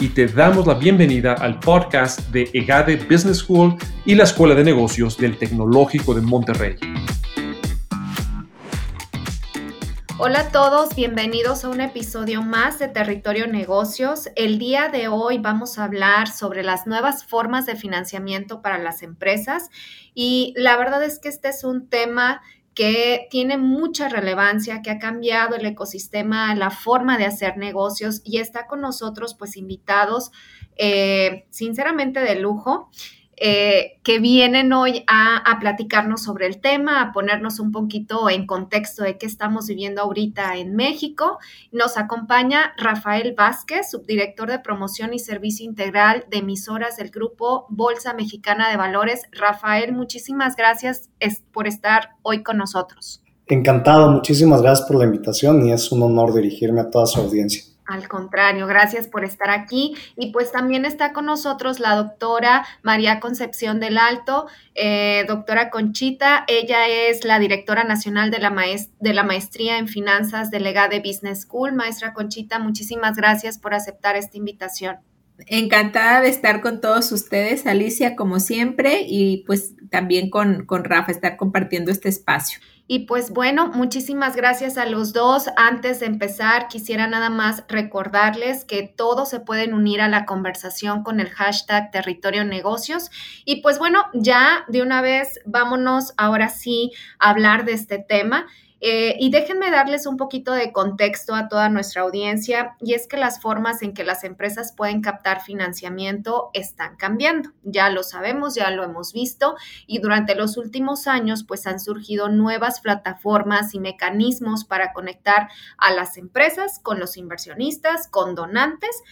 y te damos la bienvenida al podcast de EGADE Business School y la Escuela de Negocios del Tecnológico de Monterrey. Hola a todos, bienvenidos a un episodio más de Territorio Negocios. El día de hoy vamos a hablar sobre las nuevas formas de financiamiento para las empresas y la verdad es que este es un tema que tiene mucha relevancia, que ha cambiado el ecosistema, la forma de hacer negocios y está con nosotros pues invitados eh, sinceramente de lujo. Eh, que vienen hoy a, platicarnos sobre el tema, a ponernos un poquito en contexto de qué estamos viviendo ahorita en México. Nos acompaña Rafael Vázquez, subdirector de promoción y servicio integral de emisoras del grupo Bolsa Mexicana de Valores. Rafael, muchísimas gracias por estar hoy con nosotros. Encantado, muchísimas gracias por la invitación y es un honor dirigirme a toda su audiencia. Al contrario, gracias por estar aquí. Y pues también está con nosotros la doctora María Concepción del Alto, eh, doctora Conchita. Ella es la directora nacional de la, de la Maestría en Finanzas delegada de Business School. Maestra Conchita, muchísimas gracias por aceptar esta invitación. Encantada de estar con todos ustedes, Alicia, como siempre, y pues también con, con Rafa, estar compartiendo este espacio. Y pues bueno, muchísimas gracias a los dos. Antes de empezar, quisiera nada más recordarles que todos se pueden unir a la conversación con el hashtag Territorio Negocios. Y pues bueno, ya de una vez vámonos ahora sí a hablar de este tema. Eh, y déjenme darles un poquito de contexto a toda nuestra audiencia, y es que las formas en que las empresas pueden captar financiamiento están cambiando. Ya lo sabemos, ya lo hemos visto, y durante los últimos años, pues han surgido nuevas plataformas y mecanismos para conectar a las empresas con los inversionistas, con donantes,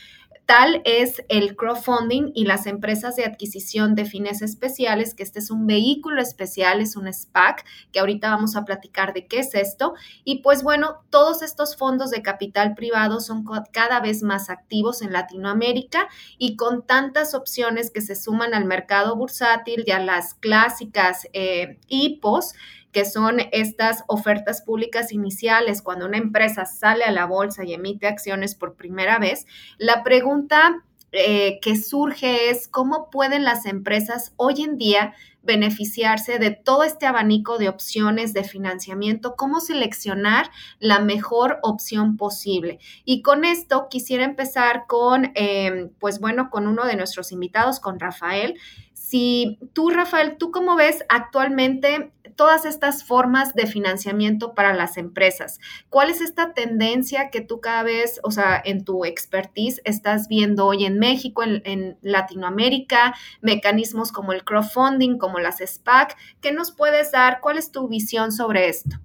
Tal es el crowdfunding y las empresas de adquisición de fines especiales, que este es un vehículo especial, es un SPAC, que ahorita vamos a platicar de qué es esto. Y pues bueno, todos estos fondos de capital privado son cada vez más activos en Latinoamérica y con tantas opciones que se suman al mercado bursátil y a las clásicas eh, IPOs, que son estas ofertas públicas iniciales cuando una empresa sale a la bolsa y emite acciones por primera vez, la pregunta eh, que surge es cómo pueden las empresas hoy en día beneficiarse de todo este abanico de opciones de financiamiento, cómo seleccionar la mejor opción posible. Y con esto quisiera empezar con, eh, pues bueno, con uno de nuestros invitados, con Rafael. Si tú, Rafael, ¿tú cómo ves actualmente todas estas formas de financiamiento para las empresas. ¿Cuál es esta tendencia que tú cada vez, o sea, en tu expertise estás viendo hoy en México, en, Latinoamérica, mecanismos como el crowdfunding, como las SPAC? ¿Qué nos puedes dar? ¿Cuál es tu visión sobre esto?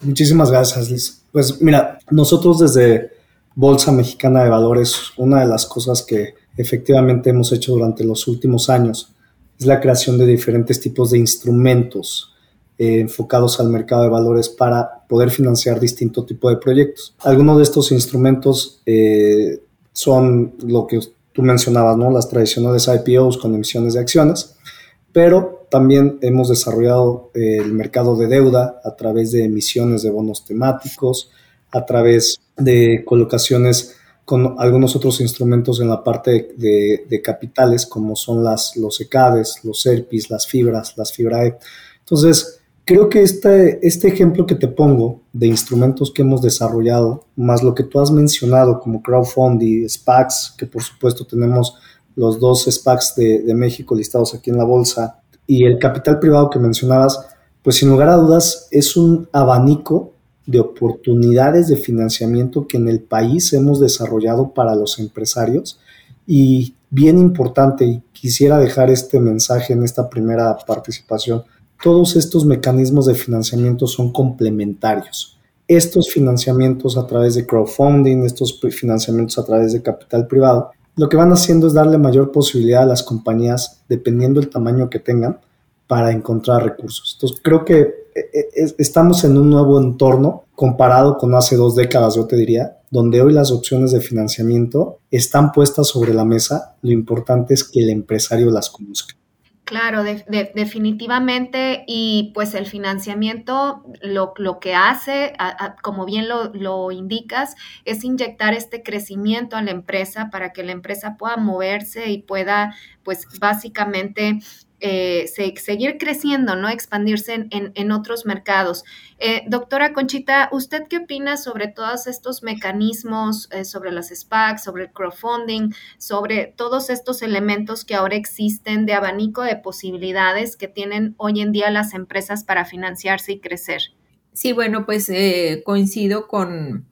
Muchísimas gracias, Liz. Pues mira, nosotros desde Bolsa Mexicana de Valores, una de las cosas que efectivamente hemos hecho durante los últimos años es la creación de diferentes tipos de instrumentos eh, enfocados al mercado de valores para poder financiar distinto tipo de proyectos. Algunos de estos instrumentos eh, son lo que tú mencionabas, ¿no? las tradicionales IPOs con emisiones de acciones, pero también hemos desarrollado eh, el mercado de deuda a través de emisiones de bonos temáticos, a través de colocaciones con algunos otros instrumentos en la parte de, capitales, como son las, los ECADES, los ERPIs, las fibras, las FIBRAE. Entonces, creo que este, este ejemplo que te pongo de instrumentos que hemos desarrollado, más lo que tú has mencionado como crowdfunding, SPACs, que por supuesto tenemos los dos SPACs de, de México listados aquí en la bolsa, y el capital privado que mencionabas, pues sin lugar a dudas es un abanico de oportunidades de financiamiento que en el país hemos desarrollado para los empresarios y bien importante, y quisiera dejar este mensaje en esta primera participación, todos estos mecanismos de financiamiento son complementarios. Estos financiamientos a través de crowdfunding, estos financiamientos a través de capital privado, lo que van haciendo es darle mayor posibilidad a las compañías, dependiendo del tamaño que tengan, para encontrar recursos. Entonces, creo que eh, eh, estamos en un nuevo entorno comparado con hace dos décadas, yo te diría, donde hoy las opciones de financiamiento están puestas sobre la mesa. Lo importante es que el empresario las conozca. Claro, definitivamente. Y pues el financiamiento lo, que hace, como bien lo, lo, indicas, es inyectar este crecimiento a la empresa para que la empresa pueda moverse y pueda, pues básicamente eh, seguir creciendo, ¿no? Expandirse en, otros mercados. Eh, doctora Conchita, ¿usted qué opina sobre todos estos mecanismos, eh, sobre las SPACs, sobre el crowdfunding, sobre todos estos elementos que ahora existen de abanico de posibilidades que tienen hoy en día las empresas para financiarse y crecer? Sí, bueno, pues coincido con,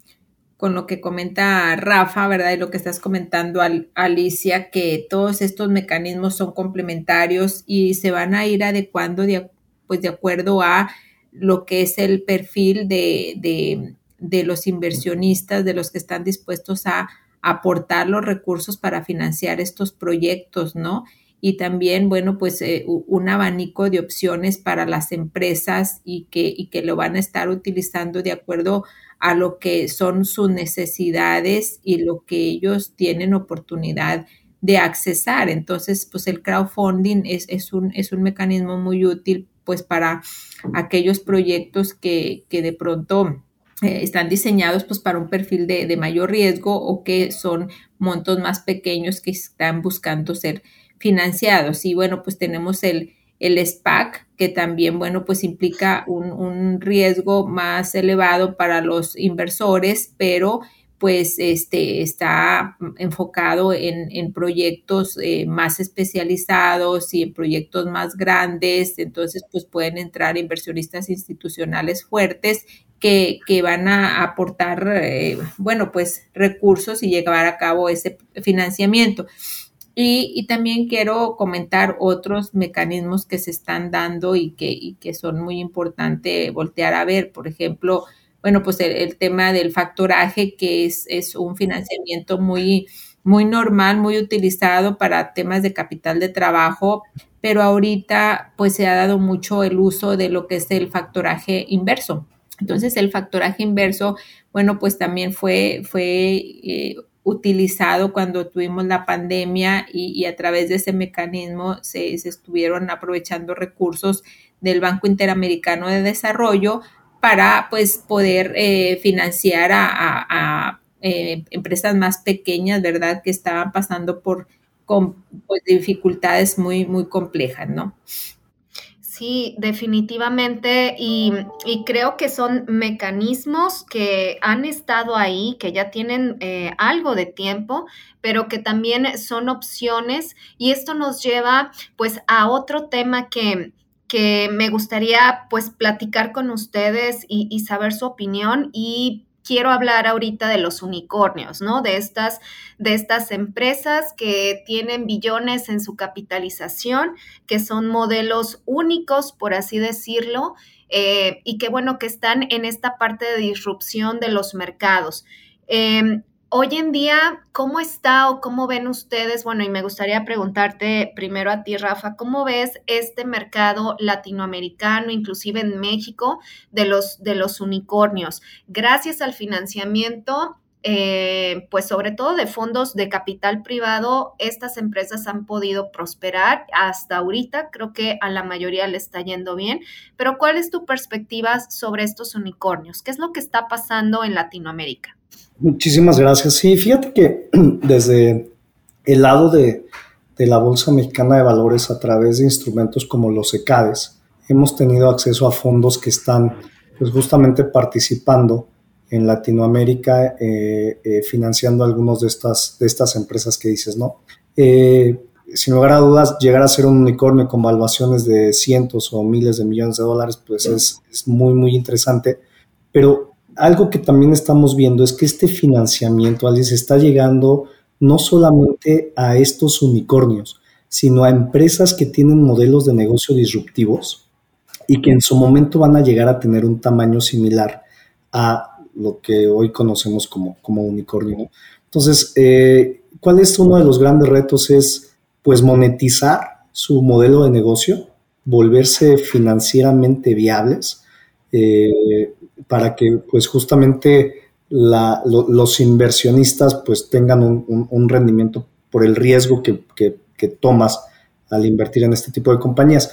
con lo que comenta Rafa, ¿verdad? Y lo que estás comentando, Alicia, que todos estos mecanismos son complementarios y se van a ir adecuando de, pues de acuerdo a lo que es el perfil de, de, los inversionistas, de los que están dispuestos a aportar los recursos para financiar estos proyectos, ¿no? Y también, bueno, pues eh, un abanico de opciones para las empresas y que, y que lo van a estar utilizando de acuerdo a lo que son sus necesidades y lo que ellos tienen oportunidad de accesar. Entonces, pues el crowdfunding es, es, un, es un mecanismo muy útil pues para aquellos proyectos que, que de pronto eh, están diseñados pues para un perfil de, de, mayor riesgo o que son montos más pequeños que están buscando ser financiados. Y bueno, pues tenemos el, el SPAC, que también, bueno, pues implica un, riesgo más elevado para los inversores, pero pues este está enfocado en, proyectos eh, más especializados y en proyectos más grandes, entonces pues pueden entrar inversionistas institucionales fuertes que, van a aportar, eh, bueno, pues recursos y llevar a cabo ese financiamiento. Y, también quiero comentar otros mecanismos que se están dando y que, que son muy importantes voltear a ver. Por ejemplo, bueno, pues el, tema del factoraje, que es, es un financiamiento muy, muy normal, muy utilizado para temas de capital de trabajo, pero ahorita pues se ha dado mucho el uso de lo que es el factoraje inverso. Entonces el factoraje inverso, bueno, pues también fue, fue eh, utilizado cuando tuvimos la pandemia y, a través de ese mecanismo se, estuvieron aprovechando recursos del Banco Interamericano de Desarrollo para pues poder eh, financiar a, eh, empresas más pequeñas, ¿verdad? Que estaban pasando por pues, dificultades muy, muy complejas, ¿no? Sí, definitivamente. Y, creo que son mecanismos que han estado ahí, que ya tienen eh, algo de tiempo, pero que también son opciones. Y esto nos lleva pues a otro tema que, que me gustaría pues platicar con ustedes y, y saber su opinión y quiero hablar ahorita de los unicornios, ¿no? De estas, de estas empresas que tienen billones en su capitalización, que son modelos únicos, por así decirlo, eh, y que bueno, que están en esta parte de disrupción de los mercados. Em, Hoy en día, ¿cómo está o cómo ven ustedes? Bueno, y me gustaría preguntarte primero a ti, Rafa, ¿cómo ves este mercado latinoamericano, inclusive en México, de los, de los unicornios? Gracias al financiamiento, eh, pues sobre todo de fondos de capital privado, estas empresas han podido prosperar hasta ahorita. Creo que a la mayoría le está yendo bien. Pero ¿cuál es tu perspectiva sobre estos unicornios? ¿Qué es lo que está pasando en Latinoamérica? Muchísimas gracias. Sí, fíjate que desde el lado de, la Bolsa Mexicana de Valores a través de instrumentos como los ECADES, hemos tenido acceso a fondos que están pues justamente participando en Latinoamérica, eh, eh, financiando algunas de estas, de estas empresas que dices, ¿no? Eh, sin lugar a dudas, llegar a ser un unicornio con valuaciones de cientos o miles de millones de dólares, pues es, es muy, muy interesante. Pero algo que también estamos viendo es que este financiamiento, Alice, está llegando no solamente a estos unicornios, sino a empresas que tienen modelos de negocio disruptivos y que en su momento van a llegar a tener un tamaño similar a lo que hoy conocemos como, como unicornio. Entonces, eh, ¿cuál es uno de los grandes retos? Es pues monetizar su modelo de negocio, volverse financieramente viables, eh, para que pues justamente los inversionistas pues tengan un, rendimiento por el riesgo que, tomas al invertir en este tipo de compañías.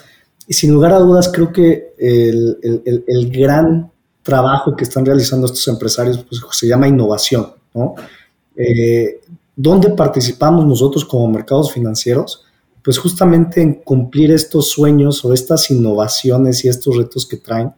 Y sin lugar a dudas creo que el, gran trabajo que están realizando estos empresarios pues, se llama innovación. ¿no? Eh, ¿Dónde participamos nosotros como mercados financieros? Pues justamente en cumplir estos sueños o estas innovaciones y estos retos que traen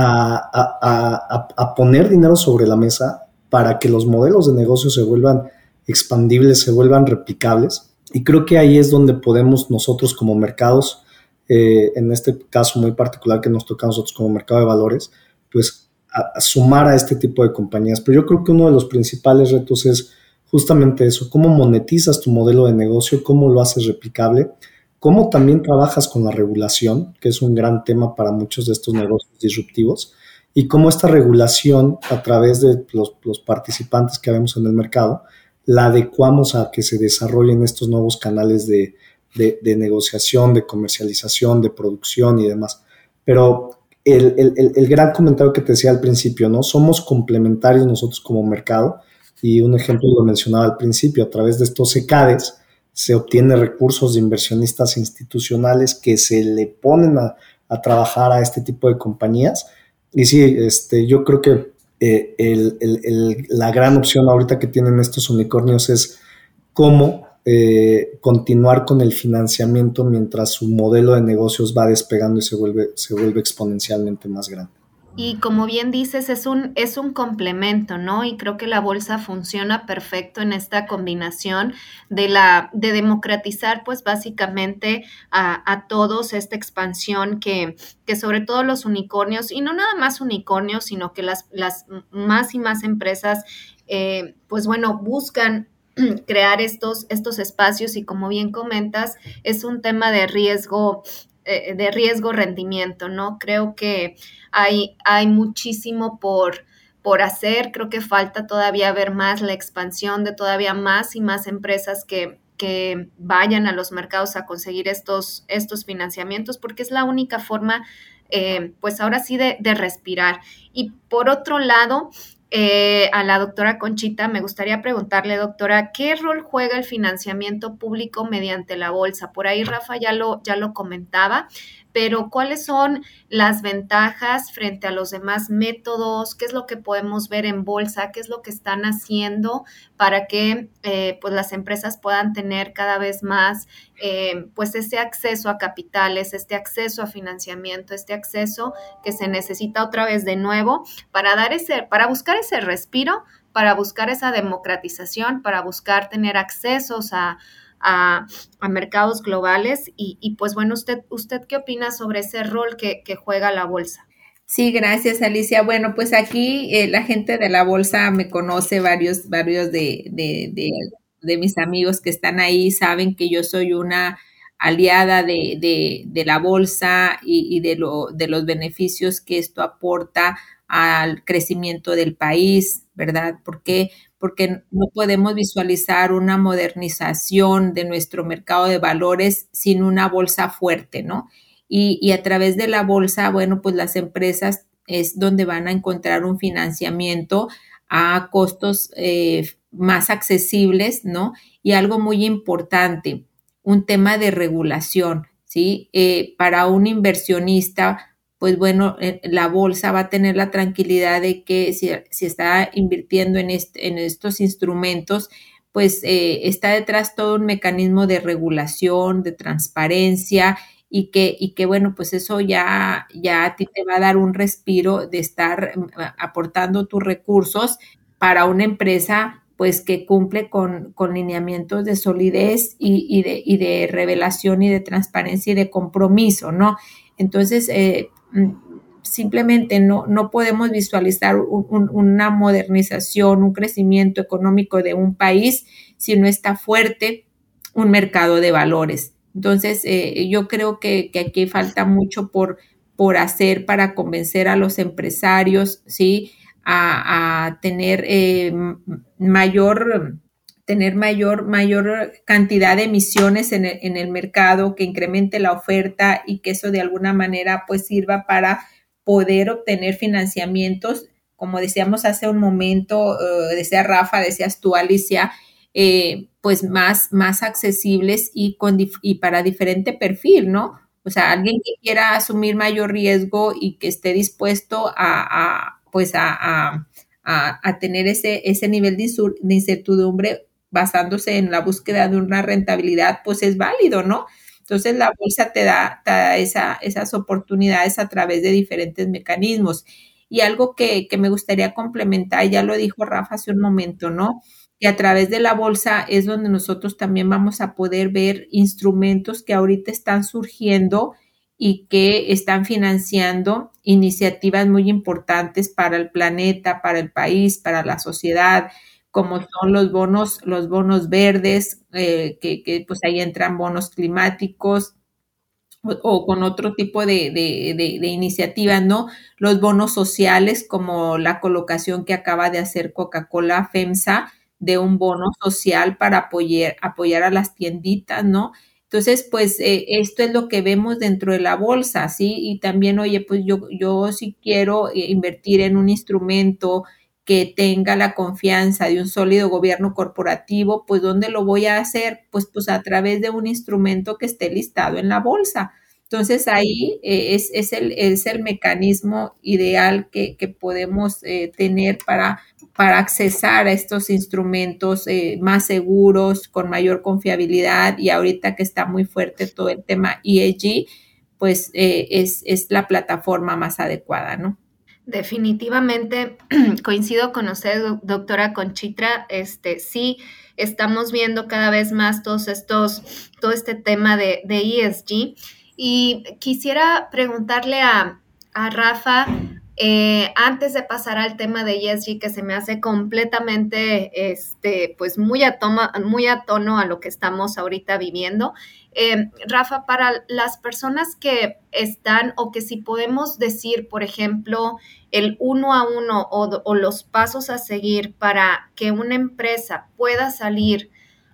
a, poner dinero sobre la mesa para que los modelos de negocio se vuelvan expandibles, se vuelvan replicables. Y creo que ahí es donde podemos nosotros como mercados, eh, en este caso muy particular que nos toca a nosotros como mercado de valores, pues sumar a este tipo de compañías. Pero yo creo que uno de los principales retos es justamente eso, cómo monetizas tu modelo de negocio, cómo lo haces replicable cómo también trabajas con la regulación, que es un gran tema para muchos de estos negocios disruptivos, y cómo esta regulación a través de los, participantes que vemos en el mercado, la adecuamos a que se desarrollen estos nuevos canales de, negociación, de comercialización, de producción y demás. Pero el, el, gran comentario que te decía al principio, ¿no? Somos complementarios nosotros como mercado y un ejemplo lo mencionaba al principio, a través de estos ECADES, se obtiene recursos de inversionistas institucionales que se le ponen a, trabajar a este tipo de compañías. Y sí, este, yo creo que eh, la gran opción ahorita que tienen estos unicornios es cómo eh, continuar con el financiamiento mientras su modelo de negocios va despegando y se vuelve, se vuelve exponencialmente más grande. Y como bien dices, es un, es un complemento, ¿no? Y creo que la bolsa funciona perfecto en esta combinación de la, de democratizar, pues básicamente a, todos esta expansión que, que sobre todo los unicornios, y no nada más unicornios, sino que las, las más y más empresas, eh, pues bueno, buscan crear estos, estos espacios y como bien comentas, es un tema de riesgo eh, de riesgo rendimiento, ¿no? Creo que hay, hay muchísimo por, por hacer, creo que falta todavía ver más la expansión de todavía más y más empresas que, que vayan a los mercados a conseguir estos, estos financiamientos, porque es la única forma, eh, pues ahora sí, de, de respirar. Y por otro lado, eh, a la doctora Conchita, me gustaría preguntarle, doctora, ¿qué rol juega el financiamiento público mediante la bolsa? Por ahí Rafa ya lo, ya lo comentaba, pero ¿cuáles son las ventajas frente a los demás métodos? ¿Qué es lo que podemos ver en bolsa? ¿Qué es lo que están haciendo para que eh, pues las empresas puedan tener cada vez más eh, pues este acceso a capitales, este acceso a financiamiento, este acceso que se necesita otra vez de nuevo para dar ese, para buscar ese respiro, para buscar esa democratización, para buscar tener accesos a a, mercados globales. Y, pues bueno, usted, ¿usted qué opina sobre ese rol que, juega la bolsa? Sí, gracias Alicia. Bueno, pues aquí eh, la gente de la bolsa me conoce, varios, varios de, de, mis amigos que están ahí saben que yo soy una aliada de, la bolsa y, y de, lo, de los beneficios que esto aporta al crecimiento del país, ¿verdad? Porque porque no podemos visualizar una modernización de nuestro mercado de valores sin una bolsa fuerte, ¿no? Y, a través de la bolsa, bueno, pues las empresas es donde van a encontrar un financiamiento a costos eh, más accesibles, ¿no? Y algo muy importante, un tema de regulación, ¿sí? Eh, para un inversionista, pues bueno, eh, la bolsa va a tener la tranquilidad de que si, está invirtiendo en, en, estos instrumentos, pues eh, está detrás todo un mecanismo de regulación, de transparencia y que, y que bueno, pues eso ya, ya a ti te va a dar un respiro de estar mm, aportando tus recursos para una empresa pues que cumple con, con lineamientos de solidez y, de, y de revelación y de transparencia y de compromiso, ¿no? Entonces, eh, simplemente no, no podemos visualizar una modernización, un crecimiento económico de un país si no está fuerte un mercado de valores. Entonces, eh, yo creo que, aquí falta mucho por, por hacer para convencer a los empresarios, ¿sí? A, tener eh, mayor tener mayor, mayor cantidad de emisiones en el, en el mercado, que incremente la oferta y que eso de alguna manera pues sirva para poder obtener financiamientos, como decíamos hace un momento, uh, decía Rafa, decías tú, Alicia, eh, pues más, más accesibles y, con y para diferente perfil, ¿no? O sea, alguien que quiera asumir mayor riesgo y que esté dispuesto a, pues a, a, tener ese, ese nivel de, incertidumbre basándose en la búsqueda de una rentabilidad, pues es válido, ¿no? Entonces la bolsa te da, esa, esas oportunidades a través de diferentes mecanismos. Y algo que, que, me gustaría complementar, ya lo dijo Rafa hace un momento, ¿no? Que a través de la bolsa es donde nosotros también vamos a poder ver instrumentos que ahorita están surgiendo y que están financiando iniciativas muy importantes para el planeta, para el país, para la sociedad, como son los bonos, los bonos verdes, eh, que, pues ahí entran bonos climáticos o, con otro tipo de, de, iniciativas, ¿no? Los bonos sociales, como la colocación que acaba de hacer Coca-Cola FEMSA de un bono social para apoyar, apoyar a las tienditas, ¿no? Entonces, pues eh, esto es lo que vemos dentro de la bolsa, ¿sí? Y también, oye, pues yo, yo sí quiero eh, invertir en un instrumento que tenga la confianza de un sólido gobierno corporativo, pues ¿dónde lo voy a hacer? Pues, pues a través de un instrumento que esté listado en la bolsa. Entonces ahí eh, es, es, el, es, el, mecanismo ideal que, que podemos eh, tener para, para accesar a estos instrumentos eh, más seguros, con mayor confiabilidad y ahorita que está muy fuerte todo el tema ESG, pues es, es la plataforma más adecuada, ¿no? Definitivamente coincido con usted, doctora Conchitra. Este sí, estamos viendo cada vez más todos estos, todo este tema de, de ESG. Y quisiera preguntarle a, a Rafa eh, antes de pasar al tema de ESG, que se me hace completamente, este, pues muy a, muy a tono a lo que estamos ahorita viviendo. Eh, Rafa, para las personas que están o que si podemos decir, por ejemplo, el uno a uno o, los pasos a seguir para que una empresa pueda salir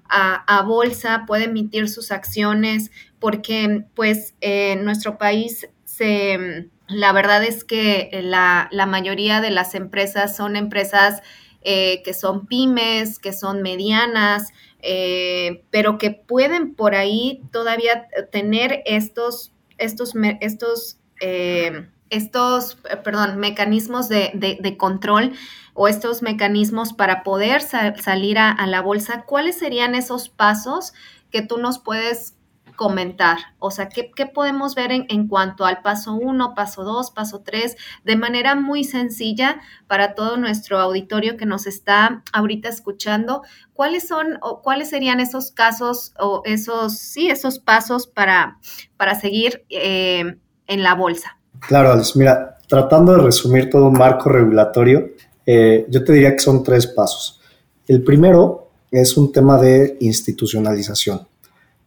a, bolsa, pueda emitir sus acciones, porque pues en nuestro país se la verdad es que eh, la, mayoría de las empresas son empresas eh, que son pymes, que son medianas, eh, pero que pueden por ahí todavía tener estos, estos, estos, estos perdón, mecanismos de, control o estos mecanismos para poder salir a, a la bolsa. ¿Cuáles serían esos pasos que tú nos puedes comentar? O sea, ¿qué, podemos ver en, cuanto al paso 1, paso 2, paso 3, de manera muy sencilla para todo nuestro auditorio que nos está ahorita escuchando? ¿Cuáles son o cuáles serían esos casos o esos, sí, esos pasos para, para seguir eh, en la bolsa? Claro, Alex, mira, tratando de resumir todo un marco regulatorio, eh, yo te diría que son tres pasos. El primero es un tema de institucionalización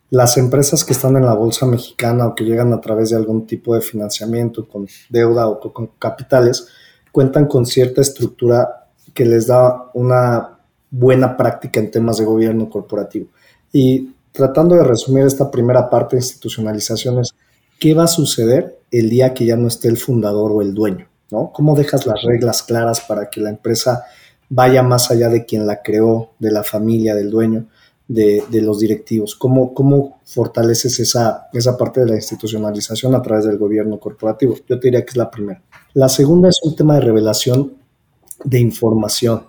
las empresas que están en la bolsa mexicana o que llegan a través de algún tipo de financiamiento con deuda o con capitales, cuentan con cierta estructura que les da una buena práctica en temas de gobierno corporativo. Y tratando de resumir esta primera parte de institucionalización es, ¿qué va a suceder el día que ya no esté el fundador o el dueño? ¿no? ¿Cómo dejas las reglas claras para que la empresa vaya más allá de quien la creó, de la familia, del dueño? De, los directivos? ¿Cómo, ¿Cómo fortaleces esa, esa parte de la institucionalización a través del gobierno corporativo? Yo te diría que es la primera. La segunda es un tema de revelación de información.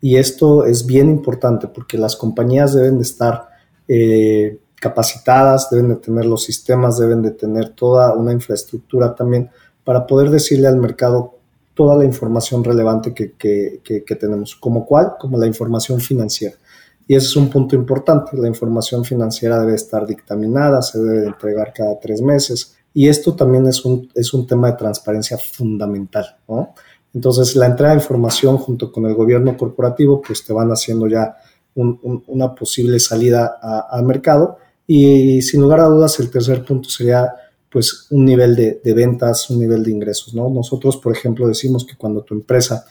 Y esto es bien importante porque las compañías deben de estar eh, capacitadas, deben de tener los sistemas, deben de tener toda una infraestructura también para poder decirle al mercado toda la información relevante que, que, que tenemos. ¿Como cuál? Como la información financiera. Y ese es un punto importante. La información financiera debe estar dictaminada, se debe entregar cada tres meses. Y esto también es un, es un tema de transparencia fundamental. ¿no? Entonces, la entrada de información junto con el gobierno corporativo, pues te van haciendo ya una posible salida al mercado. Y sin lugar a dudas, el tercer punto sería pues un nivel de, de, ventas, un nivel de ingresos, ¿no? Nosotros, por ejemplo, decimos que cuando tu empresa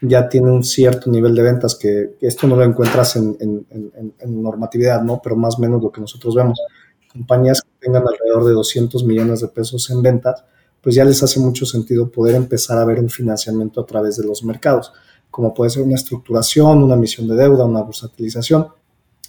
ya tiene un cierto nivel de ventas, que, esto no lo encuentras en, normatividad, ¿no? Pero más o menos lo que nosotros vemos. Compañías que tengan alrededor de 200 millones de pesos en ventas, pues ya les hace mucho sentido poder empezar a ver un financiamiento a través de los mercados, como puede ser una estructuración, una emisión de deuda, una bursatilización,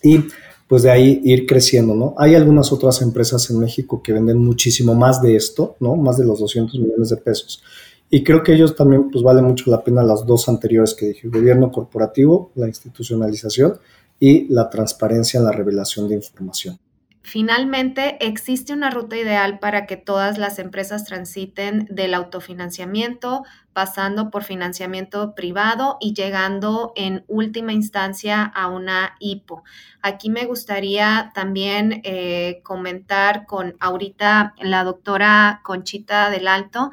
y pues de ahí ir creciendo, ¿no? Hay algunas otras empresas en México que venden muchísimo más de esto, ¿no? Más de los 200 millones de pesos. Y creo que ellos también, pues vale mucho la pena las dos anteriores que dije, gobierno corporativo, la institucionalización y la transparencia en la revelación de información. Finalmente, existe una ruta ideal para que todas las empresas transiten del autofinanciamiento, pasando por financiamiento privado y llegando en última instancia a una IPO. Aquí me gustaría también eh, comentar con ahorita la doctora Conchita del Alto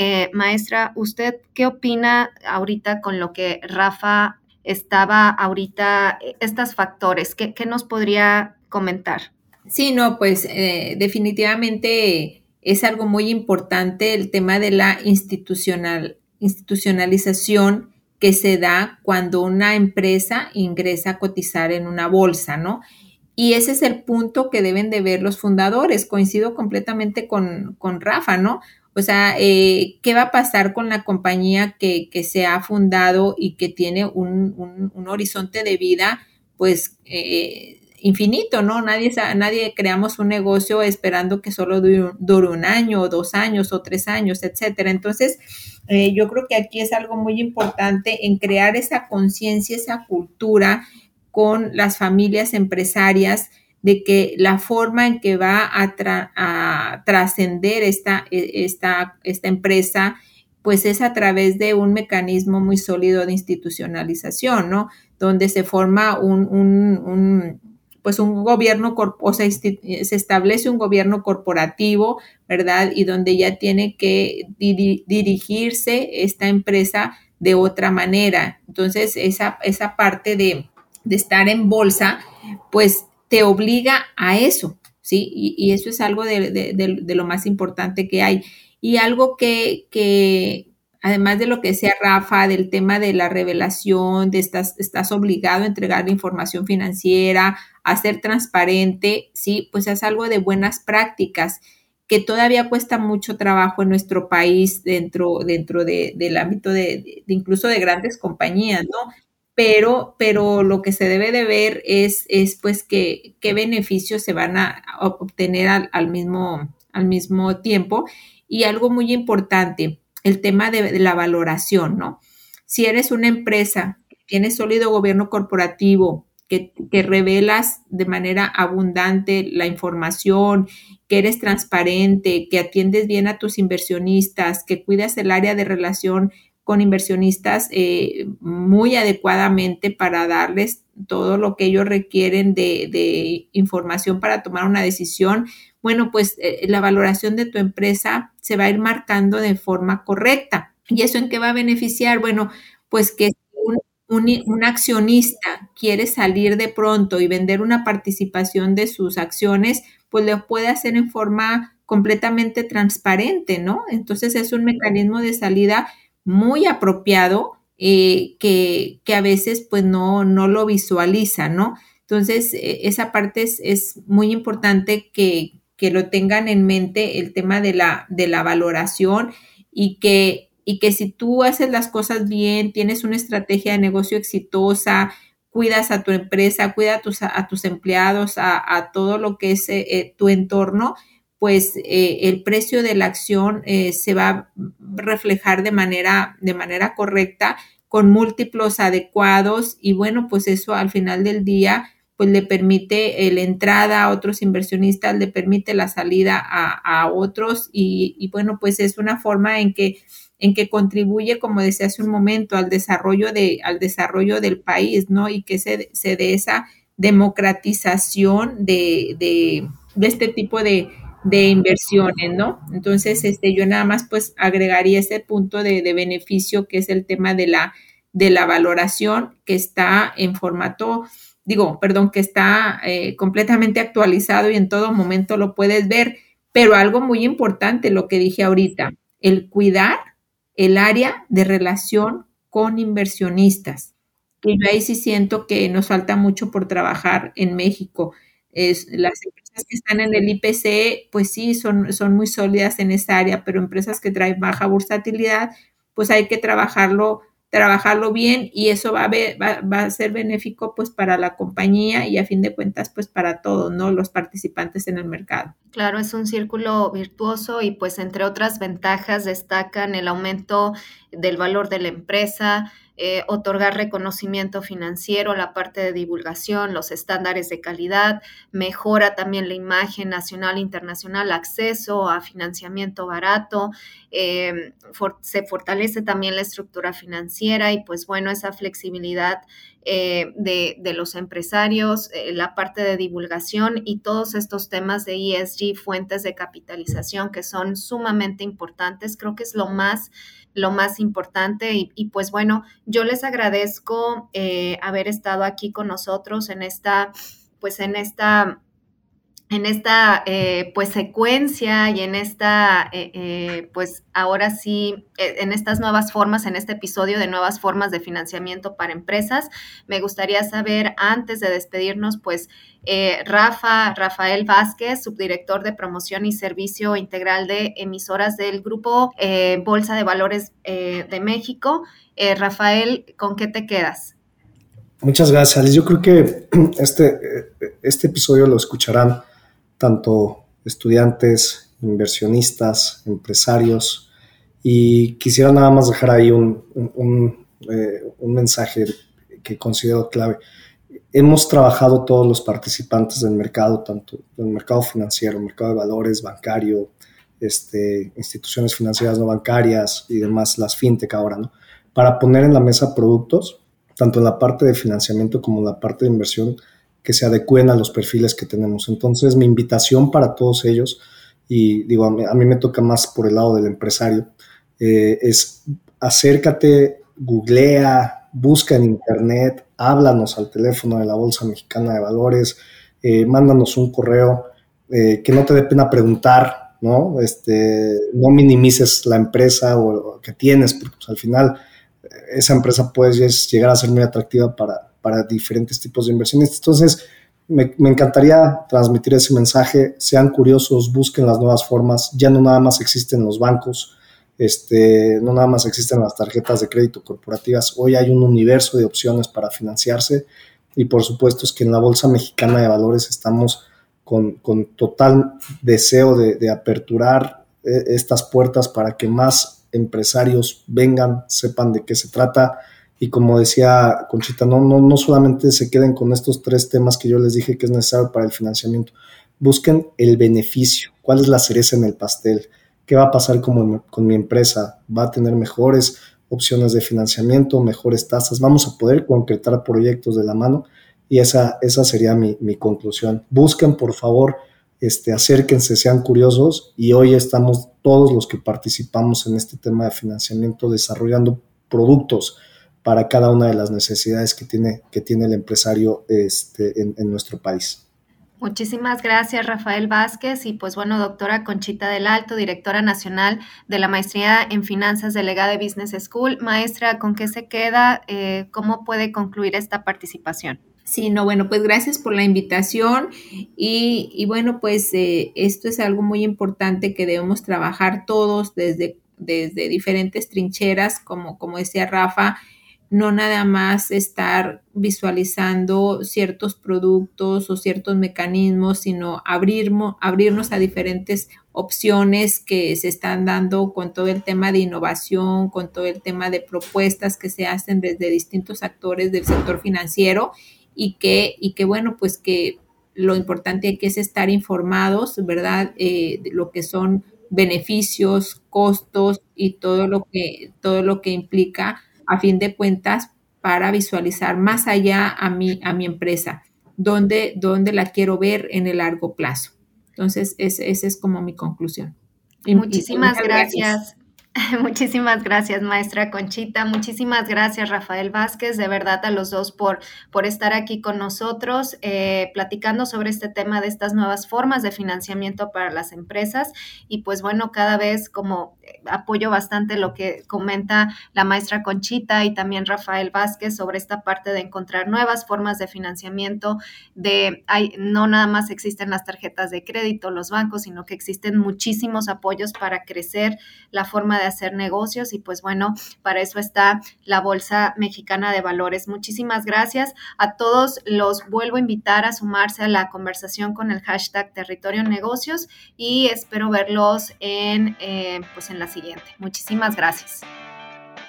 eh, maestra, ¿usted qué opina ahorita con lo que Rafa estaba ahorita, eh, estos factores? ¿Qué, nos podría comentar? Sí, no, pues eh, definitivamente es algo muy importante el tema de la institucional, institucionalización que se da cuando una empresa ingresa a cotizar en una bolsa, ¿no? Y ese es el punto que deben de ver los fundadores. Coincido completamente con, con Rafa, ¿no? O sea, eh, ¿qué va a pasar con la compañía que, se ha fundado y que tiene un, horizonte de vida, pues, eh, infinito, ¿no? Nadie, nadie creamos un negocio esperando que solo dure, un año, o dos años, o tres años, etcétera. Entonces, eh, yo creo que aquí es algo muy importante en crear esa conciencia, esa cultura con las familias empresarias de que la forma en que va a, trascender esta, e, esta, esta empresa, pues es a través de un mecanismo muy sólido de institucionalización, ¿no? Donde se forma un, pues un gobierno, o sea, se establece un gobierno corporativo, ¿verdad? Y donde ya tiene que dirigirse esta empresa de otra manera. Entonces, esa, esa parte de, de estar en bolsa, pues te obliga a eso, ¿sí? Y, eso es algo de, lo más importante que hay. Y algo que, que, además de lo que decía Rafa, del tema de la revelación, de estás, estás obligado a entregar la información financiera, a ser transparente, ¿sí? Pues es algo de buenas prácticas que todavía cuesta mucho trabajo en nuestro país dentro, dentro del ámbito de, incluso de grandes compañías, ¿no? Pero, pero lo que se debe de ver es, es pues que, qué beneficios se van a obtener al, mismo, al mismo tiempo. Y algo muy importante, el tema de, la valoración, ¿no? Si eres una empresa, tienes sólido gobierno corporativo, que, que, revelas de manera abundante la información, que eres transparente, que atiendes bien a tus inversionistas, que cuidas el área de relación con inversionistas eh, muy adecuadamente para darles todo lo que ellos requieren de, información para tomar una decisión, bueno, pues eh, la valoración de tu empresa se va a ir marcando de forma correcta. ¿Y eso en qué va a beneficiar? Bueno, pues que un, un, accionista quiere salir de pronto y vender una participación de sus acciones, pues lo puede hacer en forma completamente transparente, ¿no? Entonces es un mecanismo de salida muy apropiado eh, que, a veces pues no, no lo visualiza, ¿no? Entonces, e, esa parte es, muy importante que, lo tengan en mente el tema de la, de la valoración y que, y que si tú haces las cosas bien, tienes una estrategia de negocio exitosa, cuidas a tu empresa, cuidas a tus, a tus empleados, a, todo lo que es eh, tu entorno, pues eh, el precio de la acción eh, se va a reflejar de manera, de manera correcta con múltiplos adecuados y bueno, pues eso al final del día pues le permite la entrada a otros inversionistas, le permite la salida a, otros y, bueno, pues es una forma en que, en que contribuye, como decía hace un momento, al desarrollo, de, al desarrollo del país, ¿no? Y que se, se dé esa democratización de, de este tipo de, de inversiones, ¿no? Entonces, este, yo nada más pues agregaría ese punto de, beneficio que es el tema de la, de la valoración que está en formato, digo, perdón, que está eh, completamente actualizado y en todo momento lo puedes ver, pero algo muy importante, lo que dije ahorita, el cuidar el área de relación con inversionistas. Y yo ahí sí siento que nos falta mucho por trabajar en México. Es, las empresas que están en el IPC, pues sí, son, son muy sólidas en esa área, pero empresas que traen baja bursatilidad, pues hay que trabajarlo trabajarlo bien y eso va a, va, a ser benéfico pues para la compañía y a fin de cuentas pues para todos, ¿no? Los participantes en el mercado. Claro, es un círculo virtuoso y pues entre otras ventajas destacan el aumento del valor de la empresa, eh, otorgar reconocimiento financiero, la parte de divulgación, los estándares de calidad, mejora también la imagen nacional e internacional, acceso a financiamiento barato, eh, se fortalece también la estructura financiera y pues bueno, esa flexibilidad eh, de, los empresarios, la parte de divulgación y todos estos temas de ESG, fuentes de capitalización que son sumamente importantes. Creo que es lo más lo más importante. Y, pues bueno, yo les agradezco eh, haber estado aquí con nosotros en esta, pues en esta en esta eh, pues secuencia y en esta eh, eh, pues ahora sí en estas nuevas formas en este episodio de nuevas formas de financiamiento para empresas me gustaría saber antes de despedirnos pues Rafa Rafael Vázquez subdirector de promoción y servicio integral de emisoras del grupo Bolsa de Valores de México. Rafael con qué te quedas Muchas gracias, Yo creo que este, este episodio lo escucharán tanto estudiantes, inversionistas, empresarios, y quisiera nada más dejar ahí un, eh, un, mensaje que considero clave. Hemos trabajado todos los participantes del mercado, tanto del mercado financiero, mercado de valores, bancario, este, instituciones financieras no bancarias y demás, las fintech ahora, ¿no? Para poner en la mesa productos, tanto en la parte de financiamiento como en la parte de inversión, que se adecuen a los perfiles que tenemos. Entonces, mi invitación para todos ellos, y digo, a mí, me toca más por el lado del empresario, eh, es acércate, googlea, busca en internet, háblanos al teléfono de la Bolsa Mexicana de Valores, eh, mándanos un correo, eh, que no te dé pena preguntar, ¿no? Este, no minimices la empresa o, que tienes, porque pues, al final esa empresa puede llegar a ser muy atractiva para, para diferentes tipos de inversiones. Entonces, me, encantaría transmitir ese mensaje, sean curiosos, busquen las nuevas formas, ya no nada más existen los bancos, este, no nada más existen las tarjetas de crédito corporativas, hoy hay un universo de opciones para financiarse y por supuesto es que en la Bolsa Mexicana de Valores estamos con, con total deseo de, de aperturar eh, estas puertas para que más empresarios vengan, sepan de qué se trata y como decía Conchita, no, no, no solamente se queden con estos tres temas que yo les dije que es necesario para el financiamiento, busquen el beneficio, cuál es la cereza en el pastel, qué va a pasar con, con mi empresa, va a tener mejores opciones de financiamiento, mejores tasas, vamos a poder concretar proyectos de la mano y esa, esa sería mi, mi conclusión. Busquen, por favor, este, acérquense, sean curiosos. Y hoy estamos todos los que participamos en este tema de financiamiento desarrollando productos para cada una de las necesidades que tiene, que tiene el empresario este, en, nuestro país. Muchísimas gracias, Rafael Vázquez. Y pues bueno, doctora Conchita del Alto, directora nacional de la Maestría en Finanzas delegada de Business School. Maestra, ¿con qué se queda? Eh, ¿Cómo puede concluir esta participación? Sí, no, bueno, pues gracias por la invitación y, bueno, pues eh, esto es algo muy importante que debemos trabajar todos desde, desde diferentes trincheras, como, como decía Rafa, no nada más estar visualizando ciertos productos o ciertos mecanismos, sino abrirnos a diferentes opciones que se están dando con todo el tema de innovación, con todo el tema de propuestas que se hacen desde distintos actores del sector financiero y que, y que bueno, pues que lo importante aquí es estar informados, ¿verdad? Eh, de lo que son beneficios, costos y todo lo que, todo lo que implica a fin de cuentas para visualizar más allá a mi, a mi empresa, dónde, dónde la quiero ver en el largo plazo. Entonces, esa es como mi conclusión. Muchísimas gracias. Muchísimas gracias, maestra Conchita. Muchísimas gracias, Rafael Vázquez. De verdad, a los dos por, por estar aquí con nosotros, eh, platicando sobre este tema de estas nuevas formas de financiamiento para las empresas. Y pues bueno, cada vez como eh, apoyo bastante lo que comenta la maestra Conchita y también Rafael Vázquez sobre esta parte de encontrar nuevas formas de financiamiento. De hay, no nada más existen las tarjetas de crédito, los bancos, sino que existen muchísimos apoyos para crecer la forma de hacer negocios y pues bueno, para eso está la Bolsa Mexicana de Valores. Muchísimas gracias a todos. Los vuelvo a invitar a sumarse a la conversación con el hashtag Territorio Negocios y espero verlos en, eh, pues en la siguiente. Muchísimas gracias.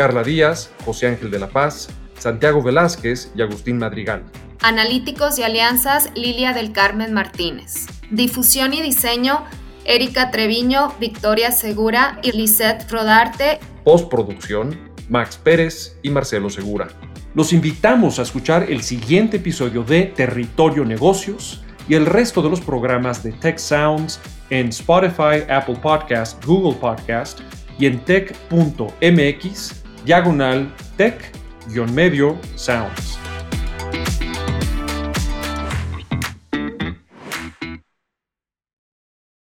Carla Díaz, José Ángel de la Paz, Santiago Velázquez y Agustín Madrigal. Analíticos y alianzas, Lilia del Carmen Martínez. Difusión y diseño, Erika Treviño, Victoria Segura y Lisette Rodarte. Postproducción, Max Pérez y Marcelo Segura. Los invitamos a escuchar el siguiente episodio de Territorio Negocios y el resto de los programas de Tech Sounds en Spotify, Apple Podcast, Google Podcast y en tech.mx diagonal tech-medio sounds.